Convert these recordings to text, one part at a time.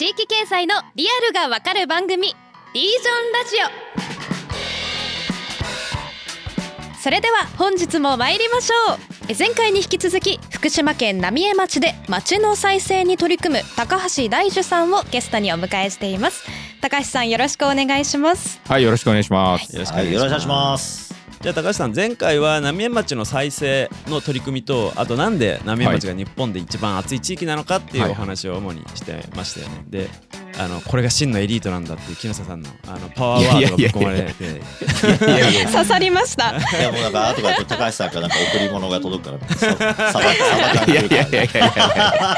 地域経済のリアルがわかる番組リージョンラジオそれでは本日も参りましょうえ前回に引き続き福島県浪江町で町の再生に取り組む高橋大樹さんをゲストにお迎えしています高橋さんよろしくお願いしますはい、よろしくお願いします。よろしくおはい、願いします。よろしくお願いします。じゃあ高橋さん前回は浪江町の再生の取り組みとあとなんで浪江町が日本で一番熱い地域なのかっていうはい。お話を主にしてましたよね。であのこれが真のエリートなんだっていう木下さんのあのパワーワードがぶっ込まれて。刺さりました。いやもうなんか後から高橋さんからなんか贈り物が届くから、ささばさばかいやいやいやいやいや。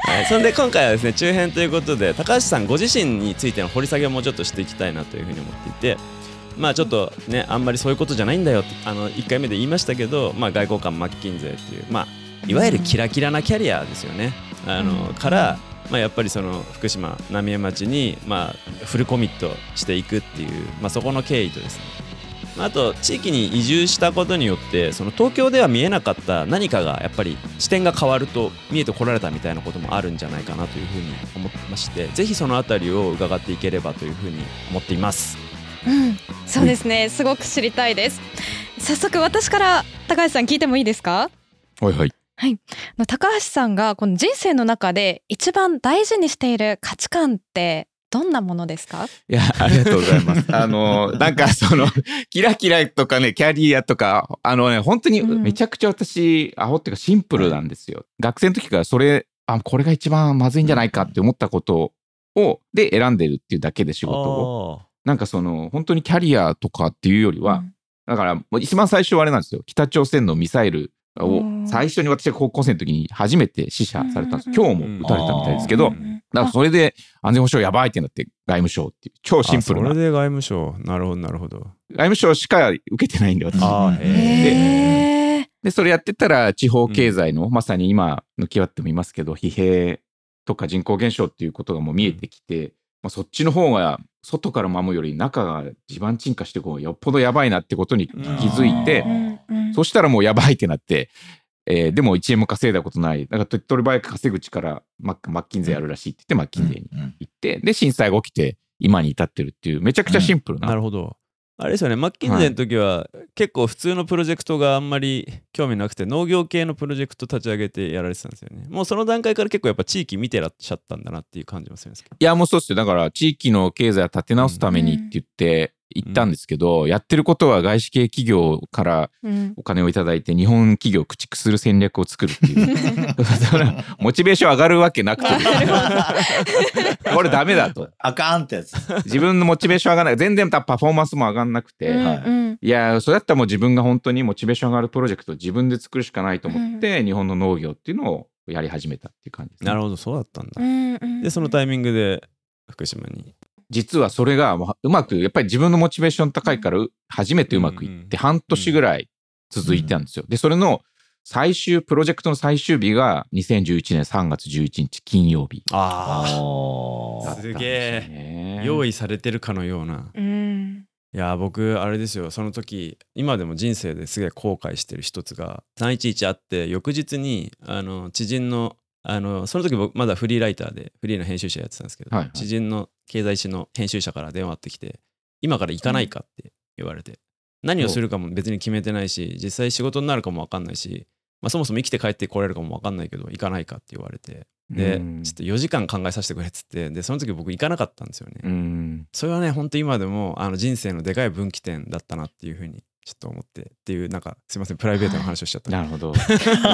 はい、そんで今回はですね中編ということで高橋さんご自身についての掘り下げをもうちょっとしていきたいなというふうに思っていてまあちょっとねあんまりそういうことじゃないんだよあの1回目で言いましたけど、まあ、外交官マッキンゼーっていうまあいわゆるキラキラなキャリアですよね。あのから、まあ、やっぱりその福島浪江町に、まあ、フルコミットしていくっていう、まあ、そこの経緯とですねまああと地域に移住したことによってその東京では見えなかった何かがやっぱり視点が変わると見えてこられたみたいなこともあるんじゃないかなというふうに思ってましてぜひそのあたりを伺っていければというふうに思っています。うん、そうですねすごく知りたいです早速私から高橋さん聞いてもいいですか？はいはい。あの高橋さんがこの人生の中で一番大事にしている価値観ってどんなものですか？いや、ありがとうございます。あの、なんかその、キラキラとかね、キャリアとか、あのね、本当にうんめちゃくちゃ私、アホっていうかシンプルなんですよ。学生の時からそれ、あ、これが一番まずいんじゃないかって思ったことを、で選んでるっていうだけで仕事を。なんかその、本当にキャリアとかっていうよりは、だから、もう一番最初はあれなんですよ。北朝鮮のミサイルをうん。最初に私が高校生の時に初めて死者されたんです。今日も撃たれたみたいですけど、うん。だからそれで安全保障やばいってなって外務省っていう超シンプルな。それで外務省。なるほどなるほど。務省しか受けてないんで私。あーへへえで、それやってたら地方経済の、まさに今向き合ってもいますけど、疲弊とか人口減少っていうことがもう見えてきて、まあ、そっちの方が外から守るより中が地盤沈下してこうよっぽどやばいなってことに気づいて、そしたらもうやばいってなって、えーでも1円も稼いだことない。だから手っ取り早く稼ぐ力、マッマッキンゼーやるらしいって言って、マッキンゼーにうん行って、で、震災が起きて、今に至ってるっていう、めちゃくちゃシンプルな。なるほど。あれですよね。マッキンゼーの時は、結構普通のプロジェクトがあんまり興味なくて農業系のプロジェクト立ち上げてやられてたんですよね。もうその段階から結構やっぱ地域見てらっしゃったんだなっていう感じもするんですけど。いや、もうそうっすよ。だから、地域の経済を立て直すためにって言って、行ったんですけど、やってることは外資系企業からうんお金をいただいて、日本企業を駆逐する戦略を作るっていう。それはモチベーション上がるわけなくて、これダメだと。あかんってやつ。自分のモチベーション上がらない。全然パフォーマンスも上がんなくて。うんはいうんいやそれだったらもう自分が本当にモチベーション上がるプロジェクトを自分で作るしかないと思って、日本の農業っていうのをやり始めたっていう感じです、ね。なるほどそうだったんだ、うんうんでそのタイミングで福島に実はそれがもううまくやっぱり自分のモチベーション高いからう初めてうまくいって半年ぐらい続いてたんですよ。でそれの最終プロジェクトの最終日が2011年3月11日金曜日。ああすげえ。え用意されてるかのような。うん。いや僕あれですよ。その時今でも人生ですげえ後悔してる一つが311あって翌日にあの知人のあのその時僕まだフリーライターでフリーの編集者やってたんですけど、はいはい。知人の経済誌の編集者から電話あってきて今から行かないかって言われて、何をするかも別に決めてないし実際仕事になるかも分かんないし、まあ、そもそも生きて帰ってこれるかも分かんないけど行かないかって言われてでうん。ちょっと4時間考えさせてくれっつってでその時僕行かなかったんですよね。うん。それはね本当今でもあの人生のでかい分岐点だったなっていうふうにちょっと思ってっていうなんかすいませんプライベートの話をしちゃったなるほど。い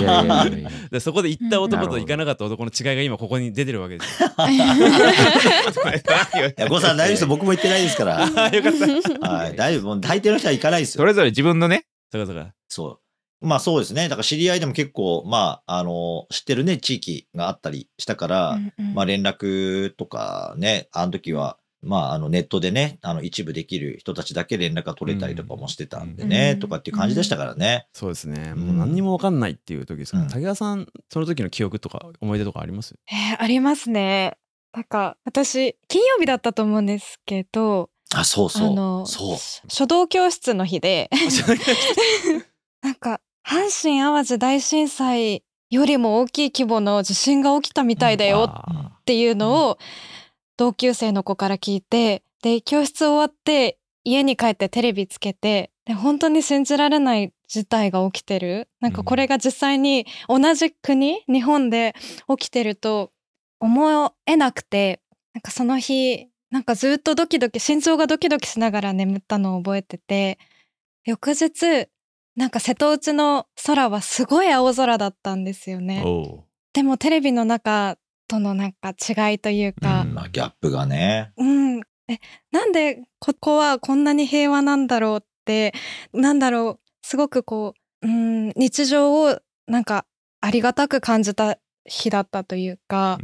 やいやいやいや でそこで行った男とうん行かなかった男の違いが今ここに出てるわけですよ。いや、ゴさん大丈夫ですよ。僕も行ってないですから。よかった。はい。大丈夫。もう大抵の人は行かないですよ。それぞれ自分のね、そうかそうか。そう。まあそうですね。だから知り合いでも結構、まあ、あの、知ってるね、地域があったりしたから、まあ連絡とかね、あの時は、まああのネットでね、あの一部できる人たちだけ連絡が取れたりとかもしてたんでね、うんとかっていう感じでしたからね。そうですね。うんもう何にも分かんないっていう時ですから、うん竹川さんその時の記憶とか思い出とかあります？えーありますね。なんか私金曜日だったと思うんですけど、あ、そうそう。あのそう。書道教室の日で なんか阪神・淡路大震災よりも大きい規模の地震が起きたみたいだよっていうのを同級生の子から聞いてで教室終わって家に帰ってテレビつけてで本当に信じられない事態が起きてる。なんかこれが実際に同じ国日本で起きてると思えなくてなんかその日なんかずっとドキドキ心臓がドキドキしながら眠ったのを覚えてて翌日なんか瀬戸内の空はすごい青空だったんですよね。でもテレビの中とのなんか違いというか、まあ、ギャップがね。うん、えなんでここはこんなに平和なんだろうってなんだろうすごくこう、うん、日常をなんかありがたく感じた日だったというか、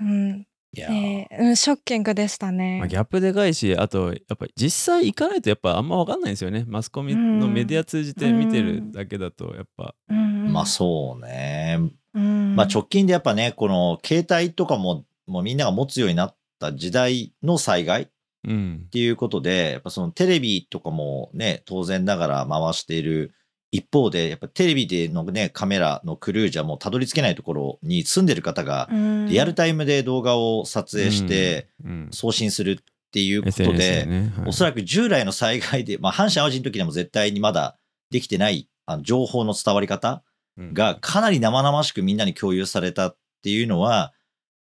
うん。うん。いやえーうん、ショッキングでしたね。まあ、ギャップでかいしあとやっぱり実際行かないとやっぱあんま分かんないんですよね。マスコミのメディア通じて見てるだけだとやっぱ、うん。まあそうね。うん。まあ直近でやっぱね、この携帯とかももうみんなが持つようになった時代の災害っうん。ていうことで、やっぱそのテレビとかもね、当然ながら回している一方で、やっぱテレビでのね、カメラのクルーじゃもうたどり着けないところに住んでる方が、うん。リアルタイムで動画を撮影してうん。送信するっていうことで、おそらく従来の災害で、まあ、阪神・淡路の時でも絶対にまだできてないあの情報の伝わり方うんがかなり生々しくみんなに共有されたっていうのは、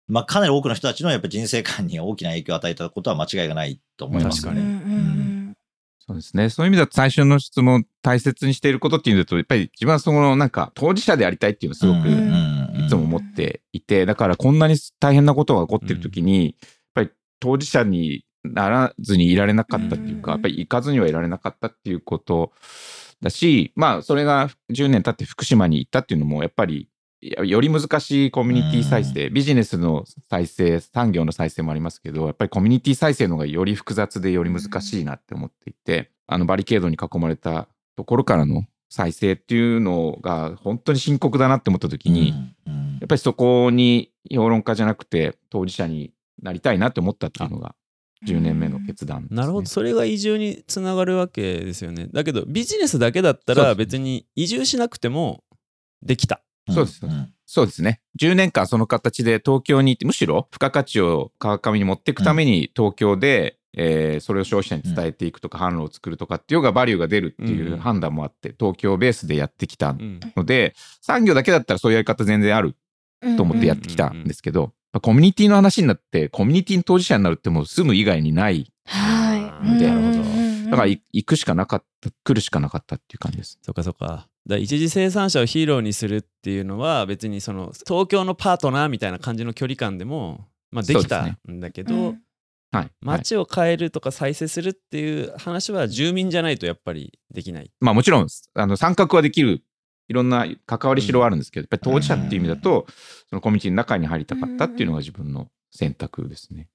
まあ、かなり多くの人たちのやっぱ人生観に大きな影響を与えたことは間違いがないと思います。確かに。うんうんそうですね。そういう意味だと最初の質問大切にしていることっていうと、やっぱり自分はそのなんか当事者でありたいっていうのをすごくうんいつも思っていて、だからこんなに大変なことが起こってる時に、やっぱり当事者にならずにいられなかったっていうか、うん。やっぱり行かずにはいられなかったっていうことだし、まあそれが10年経って福島に行ったっていうのも、やっぱりよより難しいコミュニティ再生、ビジネスの再生、産業の再生もありますけど、やっぱりコミュニティ再生の方がより複雑でより難しいなって思っていて、あのバリケードに囲まれたところからの再生っていうのが本当に深刻だなって思った時に、やっぱりそこに評論家じゃなくて当事者になりたいなって思ったっていうのが10年目の決断ね。なるほど。それが移住につながるわけですよね。だけどビジネスだけだったら別に移住しなくてもできた。そうです。ん。そうですね。10年間その形で東京に行って、むしろ付加価値を川上に持っていくために東京で、えーそれを消費者に伝えていくとか、販路を作るとかっていうのがバリューが出るっていううん。判断もあって、東京ベースでやってきたうん。ので、産業だけだったらそういうやり方全然あるうんと思ってやってきたんですけど、まあコミュニティの話になって、コミュニティの当事者になるってもう住む以外にない。はい。でうんうんうんだからい行くしかなかった、来るしかなかったっていう感じです。そっかそっかだから一次生産者をヒーローにするっていうのは別にその東京のパートナーみたいな感じの距離感でも、まあ、できたんだけど、うんはい。はい街を変えるとか再生するっていう話は住民じゃないとやっぱりできない。まあもちろん、あの、参画はできる、いろんな関わりしろはあるんですけど、やっぱり当事者っていう意味だと、そのコミュニティの中に入りたかったっていうのが自分の選択ですね。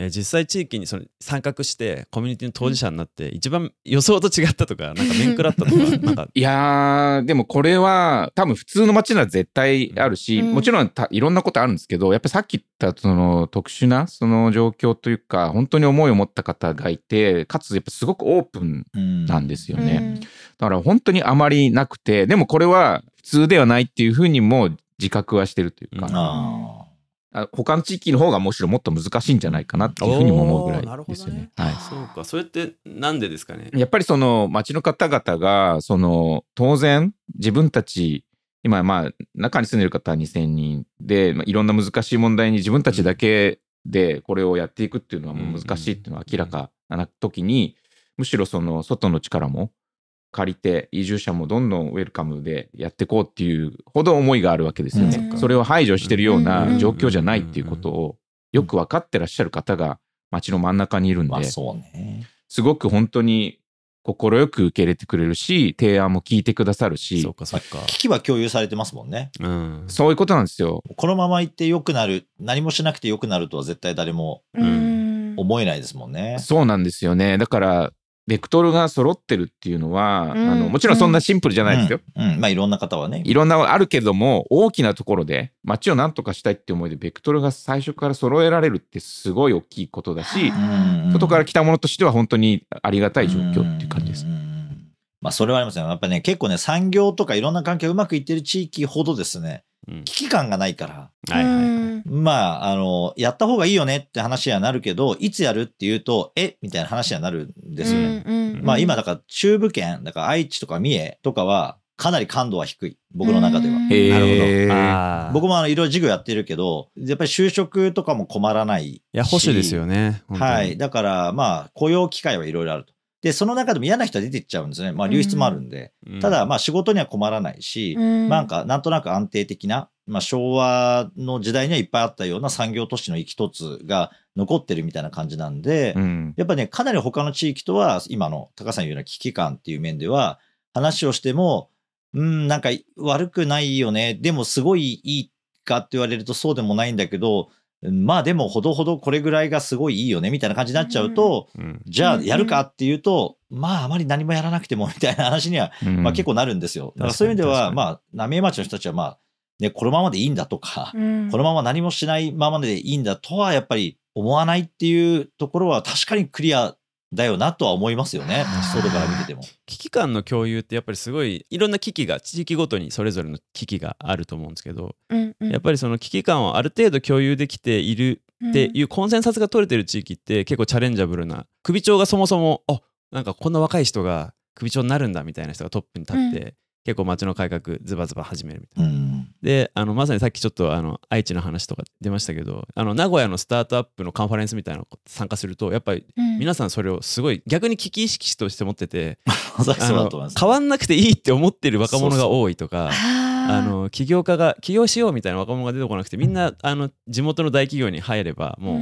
えー実際地域にその参画してコミュニティの当事者になって一番予想と違ったとかなんか面食らったとかなんか。いやー、でもこれは多分普通の街なら絶対あるし、うん。もちろんたいろんなことあるんですけど、やっぱりさっき言ったその特殊なその状況というか、本当に思いを持った方がいて、かつやっぱすごくオープンうん。なんですよね。うん。だから本当にあまりなくて、でもこれは普通ではないっていうふうにも自覚はしてるというか、うんああ他の地域の方がむしろもっと難しいんじゃないかなっていうふうにも思うぐらいですよね。はい。そうかそれってなんでですかね？やっぱりその町の方々が、その当然自分たち、今まあ中に住んでる方は2000人で、まあ、いろんな難しい問題に自分たちだけでこれをやっていくっていうのはもう難しいっていうのは明らかな時に、むしろその外の力も借りて移住者もどんどんウェルカムでやっていこうっていうほど思いがあるわけですよね。うんそれを排除してるよううんな状況じゃないっていうことをよく分かってらっしゃる方が町の真ん中にいるんで、まあそうね。すごく本当に快く受け入れてくれるし、提案も聞いてくださるしそう、かそうか危機は共有されてますもんね。うんそういうことなんですよ。このまま行って良くなる、何もしなくて良くなるとは絶対誰もうん思えないですもんね。そうなんですよね。だから、ベクトルが揃ってるっていうのは、うんあのもちろんそんなシンプルじゃないですよ。うん。うんまあいろんな方はね。いろんなあるけども、大きなところで街を何とかしたいって思いで、ベクトルが最初から揃えられるってすごい大きいことだし、うん外から来たものとしては本当にありがたい状況っていう感じですまあそれはありますよ。やっぱね、結構ね、産業とかいろんな関係がうまくいってる地域ほどですね、うん危機感がないから、はいはいまあ、あの、やった方がいいよねって話にはなるけど、いつやるっていうと、え？みたいな話にはなるんですよね。うんうんまあ今、だから中部圏、だから愛知とか三重とかは、かなり感度は低い。僕の中では。なるほーど。僕もあのいろいろ授業やってるけど、やっぱり就職とかも困らないし。いや、保守ですよね。はい。。だから、まあ、雇用機会はいろいろあると。で、その中でも嫌な人は出ていっちゃうんですね。まあ、流出もあるんで。うんただ、、まあ、仕事には困らないし、うんなんか、なんとなく安定的な、まあ、昭和の時代にはいっぱいあったような産業都市の一つが残ってるみたいな感じなんで、うんやっぱね、かなり他の地域とは、今の高さん言うような危機感っていう面では、話をしても、うん、なんか悪くないよね。でもすごいいいかって言われるとそうでもないんだけど、うんまあでもほどほどこれぐらいがすごいいいよねみたいな感じになっちゃうと、うん。じゃあうんやるかっていうと、まああまり何もやらなくてもみたいな話には、うんまあ結構なるんですよ。だからそういう意味では、まあ、浪江町の人たちはまあ、ね、このままでいいんだとか、うん。このまま何もしないままでいいんだとはやっぱり思わないっていうところは確かにクリアだよなとは思いますよね。外から見てても。危機感の共有ってやっぱりすごいいろんな危機が地域ごとにそれぞれの危機があると思うんですけど、うんうん。やっぱりその危機感をある程度共有できているっていうコンセンサスが取れてる地域って結構チャレンジャブルな首長がそもそもあなんかこんな若い人が首長になるんだみたいな人がトップに立って、結構街の改革ズバズバ始めるみたいな。うんであのまさにさっきちょっとあの愛知の話とか出ましたけどあの名古屋のスタートアップのカンファレンスみたいなの参加するとやっぱりうん皆さんそれをすごい逆に危機意識として持ってて。変わんなくていいって思ってる若者が多いとか。ああの起業家が起業しようみたいな若者が出てこなくてみんなあの地元の大企業に入ればもう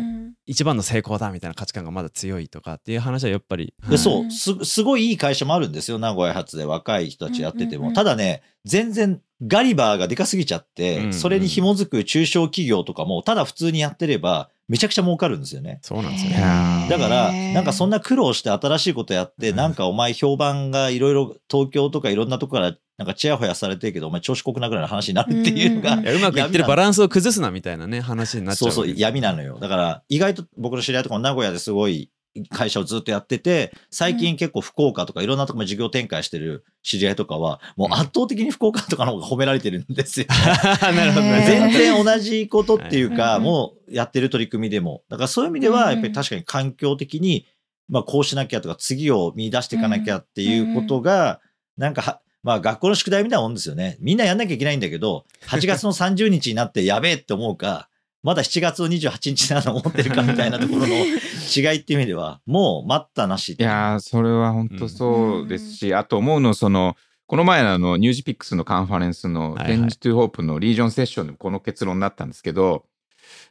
一番の成功だみたいな価値観がまだ強いとかっていう話はやっぱり、はい。でそうす、すごいいい会社もあるんですよ、名古屋発で若い人たちやってても。うんうんうんただね、全然ガリバーがでかすぎちゃって、うんうんそれに紐づく中小企業とかも、ただ普通にやってれば、めちゃくちゃ儲かるんですよね。そうなんですよね。ー。だから、なんかそんな苦労して新しいことやって、うん。なんかお前評判がいろいろ東京とかいろんなとこからなんかチヤホヤされてるけど、お前調子こくなぐらいの話になるっていうのが、うまくいってるバランスを崩すなみたいなね話になっちゃそううそう、闇なのよ。だから、意外と僕の知り合いとかも名古屋ですごい会社をずっとやってて、最近結構福岡とかいろんなところも事業展開してる知り合いとかは、もう圧倒的に福岡とかの方が褒められてるんですよ。なるほどね。全然同じことっていうか、はいもうやってる取り組みでも。だからそういう意味では、うんやっぱり確かに環境的に、まあこうしなきゃとか、次を見出していかなきゃっていうことが、なんかは、まあ学校の宿題みたいなもんですよね。みんなやんなきゃいけないんだけど、8月の30日になってやべえって思うか、まだ7月の28日なの思ってるかみたいなところの 違いっていう意味では、もう待ったなしっていう。いやーそれは本当そうですし、あと思うのそのこの前のあのニュージピックスのカンファレンスのはいはい「レンジ・トゥ・ホープ」のリージョンセッションでもこの結論になったんですけど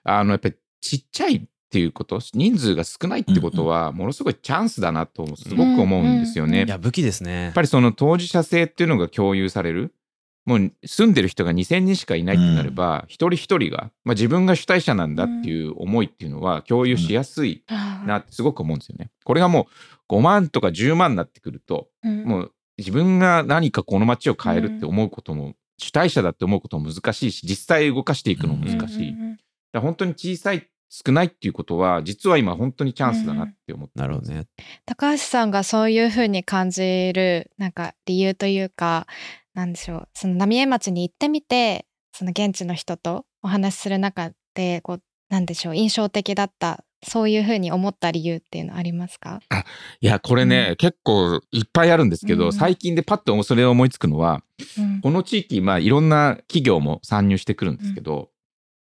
あのやっぱりちっちゃいっていうこと人数が少ないってことはものすごいチャンスだなとすごく思うんですよね。うんいや武器ですねやっ。ぱりその当事者性っていうのが共有されるもう住んでる人が2,000人しかいないってなれば、一人一人が、まあ、自分が主体者なんだっていう思いっていうのは共有しやすいなってすごく思うんですよね。これがもう5万とか10万になってくるともう自分が何かこの街を変えるって思うことも、主体者だって思うことも難しいし実際動かしていくのも難しい。だ本当に小さい少ないっていうことは実は今本当にチャンスだなって思ってます。なるほどね。高橋さんがそういうふうに感じるなんか理由というかなんでしょう。その浪江町に行ってみてその現地の人とお話しする中でこうなんでしょう印象的だったそういうふうに思った理由っていうのありますか？いやこれね、結構いっぱいあるんですけど、うん。最近でパッとそれを思いつくのはうん。この地域まあいろんな企業も参入してくるんですけど、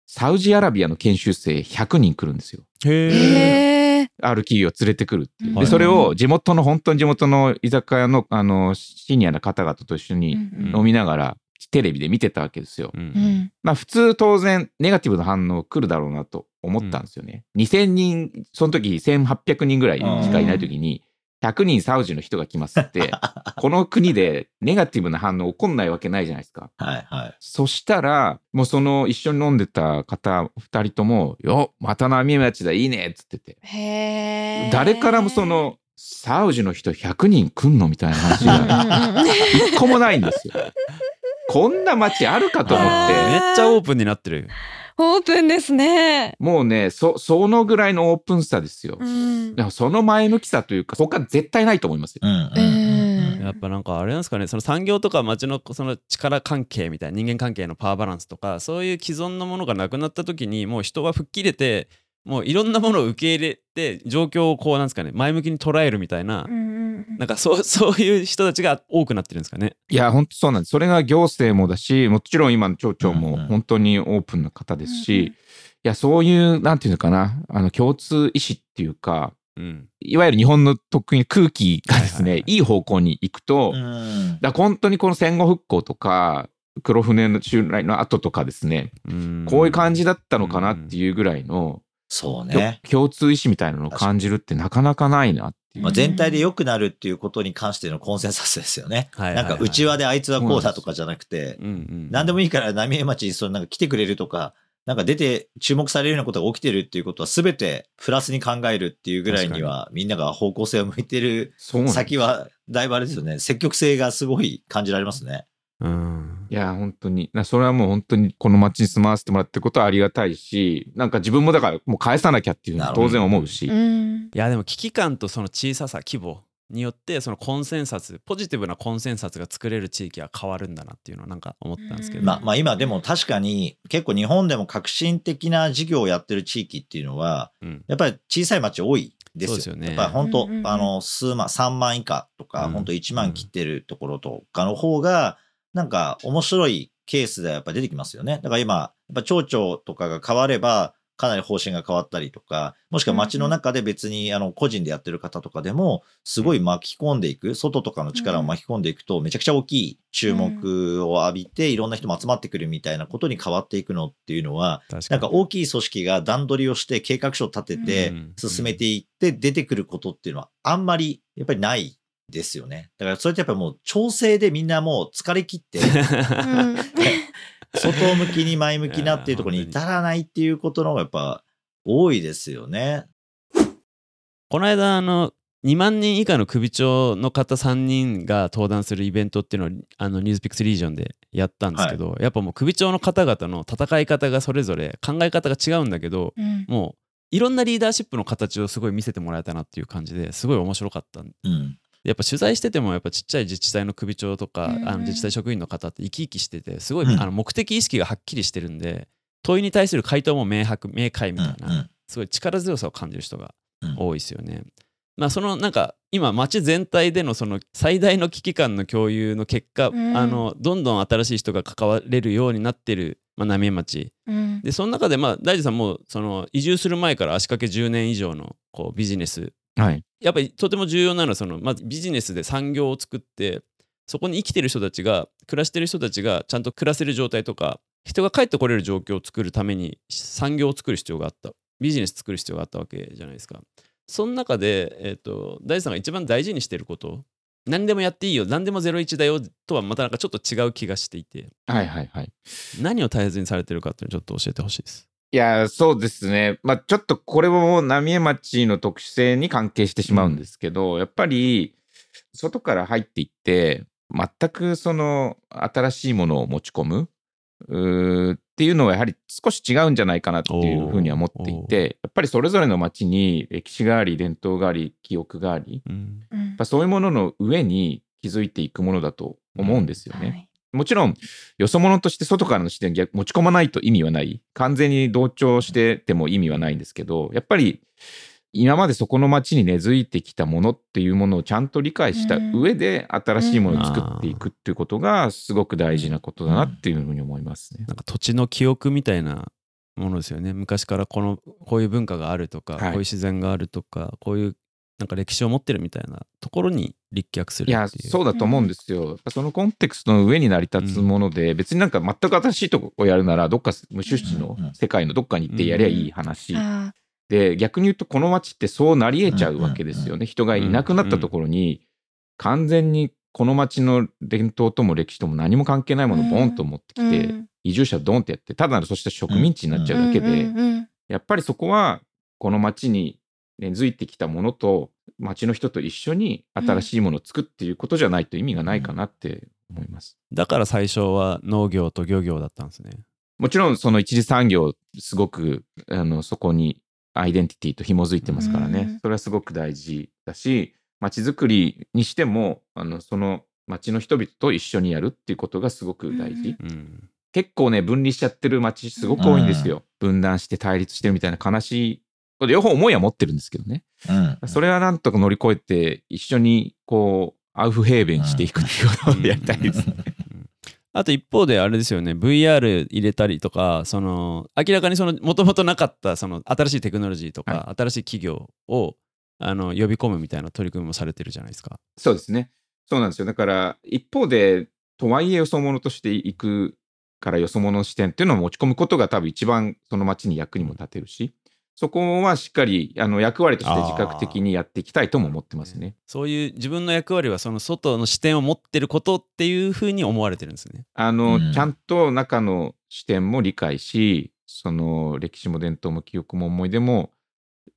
サウジアラビアの研修生100人来るんですよ。へえ。へえある企業を連れてくるっていう。うんで、はいそれを地元の、本当に地元の居酒屋の、あの、シニアな方々と一緒にうん飲みながら、テレビで見てたわけですよ。ううんんまあ普通当然ネガティブな反応来るだろうなと思ったんですよね。2000人、その時1800人ぐらいしかいない時に、100人サウジの人が来ますって、この国でネガティブな反応起こんないわけないじゃないですか。はいはい。そしたら、もうその一緒に飲んでた方2人とも、よまた浪江町だ、いいねっつってて。へえ誰からもその、サウジの人100人来んのみたいな話がう ん一個もないんですよ。こんな街あるかと思っあて。めっちゃオープンになってる。オープンですねもうね、そ、そのぐらいのオープンさですよ。うんでもその前向きさというか、他絶対ないと思いますよ。うんうんうんうんいやっぱなんかあれなんですかねその産業とか町のその力関係みたいな人間関係のパワーバランスとかそういう既存のものがなくなった時にもう人は吹っ切れてもういろんなものを受け入れて状況をこうなんですかね前向きに捉えるみたいな、なんかそう そういう人たちが多くなってるんですかね。いや、本当そうなんです。それが行政もだし、もちろん今の町長も本当にオープンな方ですし、うんうん。いや、そういう、なんていうのかな、あの、共通意志っていうか、うん、いわゆる日本の特に空気がですね、はいはいはい。いい方向に行くと、うん。ら本当にこの戦後復興とか、黒船の襲来の後とかですね、うん。こういう感じだったのかなっていうぐらいの、そうね。共通意志みたいなのを感じるってなかなかないなっていう。まあ、全体で良くなるっていうことに関してのコンセンサスですよね。はいはいはいなんか内輪であいつはこうだとかじゃなくて、うんうん、何でもいいから浪江町にそのなんか来てくれるとか、なんか出て注目されるようなことが起きてるっていうことは全てプラスに考えるっていうぐらいにはみんなが方向性を向いてる先はだいぶあれですよね。積極性がすごい感じられますね。うんいや、本当に。なそれはもう本当にこの町に住まわせてもらってることはありがたいし、なんか自分もだからもう返さなきゃっていうのは当然思うし。うん。いやでも危機感とその小ささ規模によってそのコンセンサスポジティブなコンセンサスが作れる地域は変わるんだなっていうのはなんか思ったんですけど、うん。まあまあ今でも確かに結構日本でも革新的な事業をやってる地域っていうのは、うん。やっぱり小さい町多いですよ。ですよね。やっぱり本当、うんうんうん。あの、数万、3万以下とか、うん。本当1万切ってるところとかの方が、なんか面白いケースでやっぱ出てきますよね。だから今、やっぱ町長とかが変われば、かなり方針が変わったりとか、もしくは町の中で別にあの個人でやってる方とかでも、すごい巻き込んでいく、外とかの力を巻き込んでいくと、めちゃくちゃ大きい注目を浴びて、いろんな人も集まってくるみたいなことに変わっていくのっていうのは、なんか大きい組織が段取りをして計画書を立ててうん。進めていって出てくることっていうのはあんまりやっぱりないですよね。だからそれってやっぱりもう調整でみんなもう疲れ切って うん外向きに前向きなっていうところに至らないっていうことの方がやっぱ多いですよね。この間あの2万人以下の首長の方3人が登壇するイベントっていうのをあのニュースピックスリージョンでやったんですけど、やっぱもう首長の方々の戦い方がそれぞれ考え方が違うんだけどうんもういろんなリーダーシップの形をすごい見せてもらえたなっていう感じですごい面白かったうん。やっぱ取材しててもやっぱちっちゃい自治体の首長とか、あの自治体職員の方って生き生きしててすごい、うん。あの目的意識がはっきりしてるんで問いに対する回答も明白明快みたいな、すごい力強さを感じる人がうん。多いですよね。まあそのなんか今街全体でのその最大の危機感の共有の結果、うん。あのどんどん新しい人が関われるようになってる、まあ、浪江町。うん。でその中でまあ大地さんもその移住する前から足掛け10年以上のこうビジネスはい。やっぱりとても重要なのはそのまずビジネスで産業を作ってそこに生きてる人たちが暮らしてる人たちがちゃんと暮らせる状態とか人が帰ってこれる状況を作るために産業を作る必要があったビジネス作る必要があったわけじゃないですかその中で、えー、と大地さんが一番大事にしてること何でもやっていいよ何でも01だよとはまたなんかちょっと違う気がしていてはいはいはい。何を大切にされてるかっていうのをちょっと教えてほしいですいや、そうですね。まあちょっとこれも浪江町の特殊性に関係してしまうんですけど、やっぱり外から入っていって、全くその新しいものを持ち込むっていうのはやはり少し違うんじゃないかなっていうふうには思っていて、やっぱりそれぞれの町に歴史があり、伝統があり、記憶があり、やうんそういうものの上に築いていくものだと思うんですよね。はいもちろん、よそ者として外からの視点逆持ち込まないと意味はない。完全に同調してても意味はないんですけど、やっぱり今までそこの町に根付いてきたものっていうものをちゃんと理解した上で新しいものを作っていくっていうことがすごく大事なことだなっていうふうに思いますね。なんか土地の記憶みたいなものですよね昔からこのこういう文化があるとか、はいこういう自然があるとかこういうなんか歴史を持ってるみたいなところに立脚するいや、そうだと思うんですよ。そのコンテクストの上に成り立つもので、別になんか全く新しいとこをやるなら、どっか無種子の世界のどっかに行ってやりゃいい話。あで、逆に言うと、この街ってそうなり得ちゃうわけですよね。人がいなくなったところに、完全にこの街の伝統とも歴史とも何も関係ないものをボンと持ってきて、うん移住者ドンってやって、ただのそして植民地になっちゃうだけで、うんうんうん。やっぱりそこは、この街に根付いてきたものと、街の人と一緒に新しいものを作っていうことじゃないと意味がないかなって思います。だから最初は農業と漁業だったんですね。もちろんその一次産業すごくあのそこにアイデンティティと紐づいてますからね、うん。それはすごく大事だし街づくりにしてもあのその街の人々と一緒にやるっていうことがすごく大事、うん。うん結構ね分離しちゃってる街すごく多いんですよ、分断して対立してるみたいな悲しい両方思いは持ってるんですけどねうん。それはなんとか乗り越えて一緒にこうアウフヘーベンしていくっていうことをやりたいですね。あと一方であれですよね VR 入れたりとかその明らかにそのもともとなかったその新しいテクノロジーとか、新しい企業をあの呼び込むみたいな取り組みもされてるじゃないですか。そうですね。そうなんですよ。だから一方でとはいえよそ者としていくからよそ者の視点っていうのを持ち込むことが多分一番その街に役にも立てるし、そこはしっかりあの役割として自覚的にやっていきたいとも思ってますね。そういう自分の役割はその外の視点を持ってることっていうふうに思われてるんですね。あの、うんちゃんと中の視点も理解し、その歴史も伝統も記憶も思い出も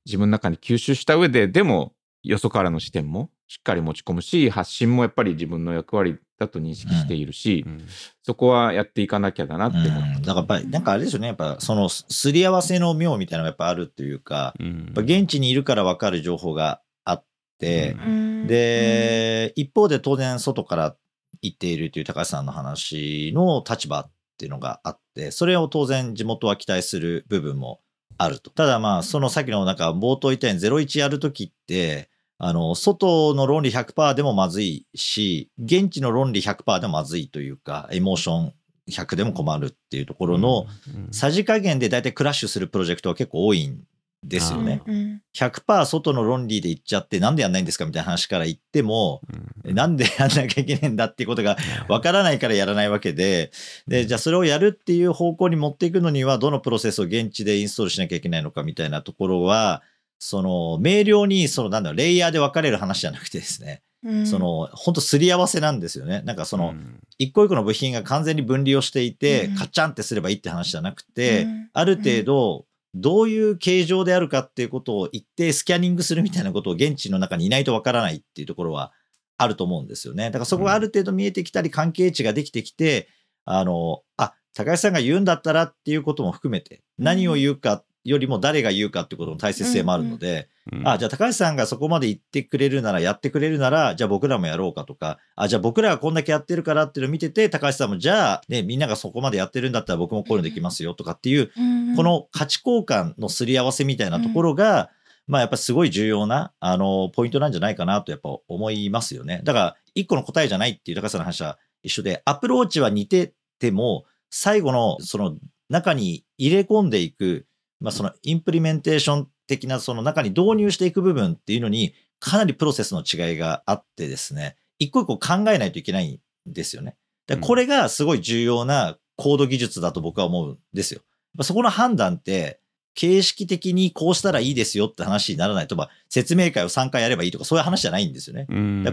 自分の中に吸収した上で、でもよそからの視点もしっかり持ち込むし、発信もやっぱり自分の役割だと認識しているし、うん。そこはやっていかなきゃだなって思っうん。だからやっぱり、なんかあれですよね、やっぱそのすすり合わせの妙みたいなのがやっぱあるっていうか、うん。やっぱ現地にいるから分かる情報があって、うん。で、一方で当然外から行っているという高橋さんの話の立場っていうのがあって、それを当然地元は期待する部分もあると。ただまあ、そのさっきのなんか冒頭言ったように01やるときって、あの、外の論理100%でもまずいし、現地の論理100%でもまずいというか、エモーション100でも困るっていうところの、うんさじ加減で大体クラッシュするプロジェクトは結構多いんですよね。うん100%外の論理で言っちゃって、なんでやんないんですかみたいな話から言っても、うんなんでやんなきゃいけないんだっていうことがわからないからやらないわけで、で、じゃあそれをやるっていう方向に持っていくのには、どのプロセスを現地でインストールしなきゃいけないのかみたいなところは、その、明瞭に、その、なんだろう、レイヤーで分かれる話じゃなくてですね、うん。その、本当すり合わせなんですよね。なんかその、うん。一個一個の部品が完全に分離をしていて、うん。カチャンってすればいいって話じゃなくて、うん。ある程度、どういう形状であるかっていうことを一定スキャニングするみたいなことを現地の中にいないとわからないっていうところはあると思うんですよね。だからそこがある程度見えてきたり、関係値ができてきて、あの、あ、高橋さんが言うんだったらっていうことも含めて、何を言うかよりも誰が言うかってことの大切性もあるので、うんあ、じゃあ高橋さんがそこまで言ってくれるなら、やってくれるなら、じゃあ僕らもやろうかとか、あ、じゃあ僕らがこんだけやってるからっていうのを見てて、高橋さんも、じゃあ、ね、みんながそこまでやってるんだったら僕もこういうのできますよとかっていう、うんこの価値交換のすり合わせみたいなところが、まあやっぱすごい重要な、あの、ポイントなんじゃないかなとやっぱ思いますよね。だから、一個の答えじゃないっていう高橋さんの話は一緒で、アプローチは似てても、最後のその中に入れ込んでいく、まあそのインプリメンテーション的なその中に導入していく部分っていうのに、かなりプロセスの違いがあってですね、一個一個考えないといけないんですよね。でうんこれがすごい重要なコード技術だと僕は思うんですよ。そこの判断って、形式的にこうしたらいいですよって話にならないと、まあ、説明会を3回やればいいとかそういう話じゃないんですよね。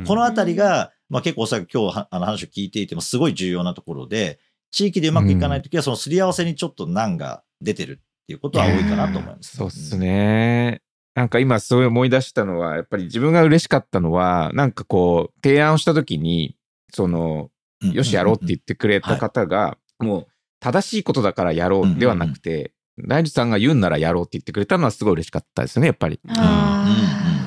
このあたりが、まあ、結構おそらく今日はあの話を聞いていてもすごい重要なところで、地域でうまくいかないときはそのすり合わせにちょっと難が出てるっていうことは多いかなと思います。そうっすね。なんか今すごい思い出したのは、やっぱり自分が嬉しかったのは、なんかこう、提案をしたときに、その、うん。よしやろうって言ってくれた方が、もう正しいことだからやろうではなくて、大地さんが言うんならやろうって言ってくれたのはすごい嬉しかったですね、やっぱり。うん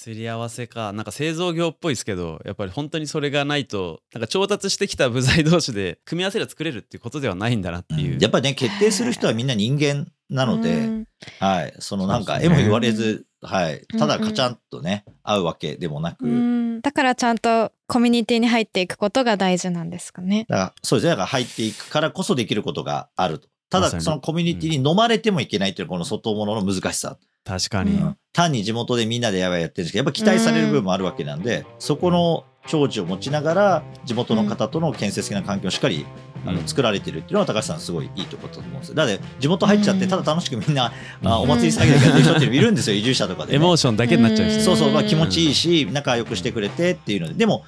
すり合わせかなんか製造業っぽいですけどやっぱり本当にそれがないとなんか調達してきた部材同士で組み合わせで作れるっていうことではないんだなっていう、うんやっぱりね、決定する人はみんな人間なので、うんはい。そのなんか、そうですねえも言われず、はい。ただカチャンとね、合うわけでもなく、うんだからちゃんとコミュニティに入っていくことが大事なんですかね。だからそうですね。だから入っていくからこそできることがあると。ただ、そのコミュニティに飲まれてもいけないっていうこの外物の難しさ。確かに、うん単に地元でみんなでやばいやってるんですけど、やっぱ期待される部分もあるわけなんで、そこの長寿を持ちながら、地元の方との建設的な環境をしっかり、あのうん作られてるっていうのは高橋さんすごいいいところだと思うんですよ。だって地元入っちゃって、うん。ただ楽しくみんな、あうん。お祭り騒ぎでやってる人っていうのいるんですよ、移住者とかで、ね。エモーションだけになっちゃう人んそうそう、まあ、気持ちいいいし、仲良くしてくれてっていうので、でも、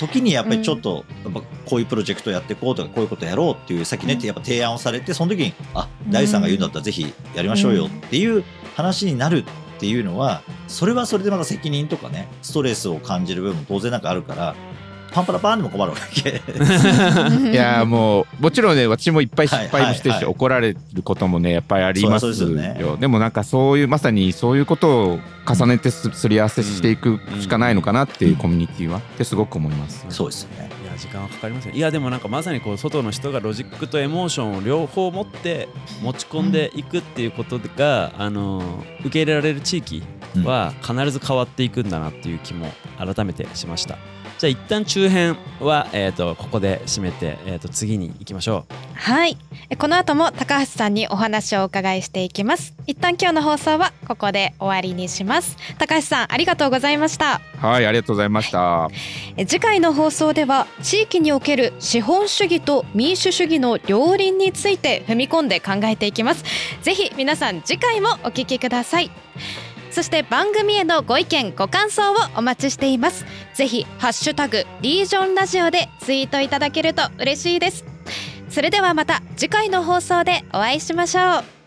時にやっぱりちょっと、やっぱこういうプロジェクトやっていこうとか、こういうことやろうっていう、さっきね、うん。やっぱ提案をされて、その時に、あ、大地さんが言うんだったらぜひやりましょうよっていう話になるっていうのは、それはそれでまた責任とかね、ストレスを感じる部分も当然なんかあるから、パンパラパンでも困るわけ。いやーもうもちろんね私もいっぱい失敗もしてるし、怒られることもねやっぱりありますそよでね。でもなんかそういうまさにそういうことを重ねてすすり合わせしていくしかないのかなっていうコミュニティはってすごく思います。そうですよね時間はかかりますよいやでもなんかまさにこう外の人がロジックとエモーションを両方持って持ち込んでいくっていうことが、あの受け入れられる地域は必ず変わっていくんだなっていう気も改めてしました。じゃあ一旦中編は、えー、とここで締めて、えー、と次に行きましょはい。えこの後も高橋さんにお話をお伺いしていきます。一旦今日の放送はここで終わりにします。高橋さんありがとうございました。はいありがとうございました。え次回の放送では地域における資本主義と民主主義の両輪について踏み込んで考えていきます。ぜひ皆さん次回もお聞きください。そして番組へのご意見ご感想をお待ちしています。ぜひハッシュタグリージョンラジオでツイートいただけると嬉しいです。それではまた次回の放送でお会いしましょう。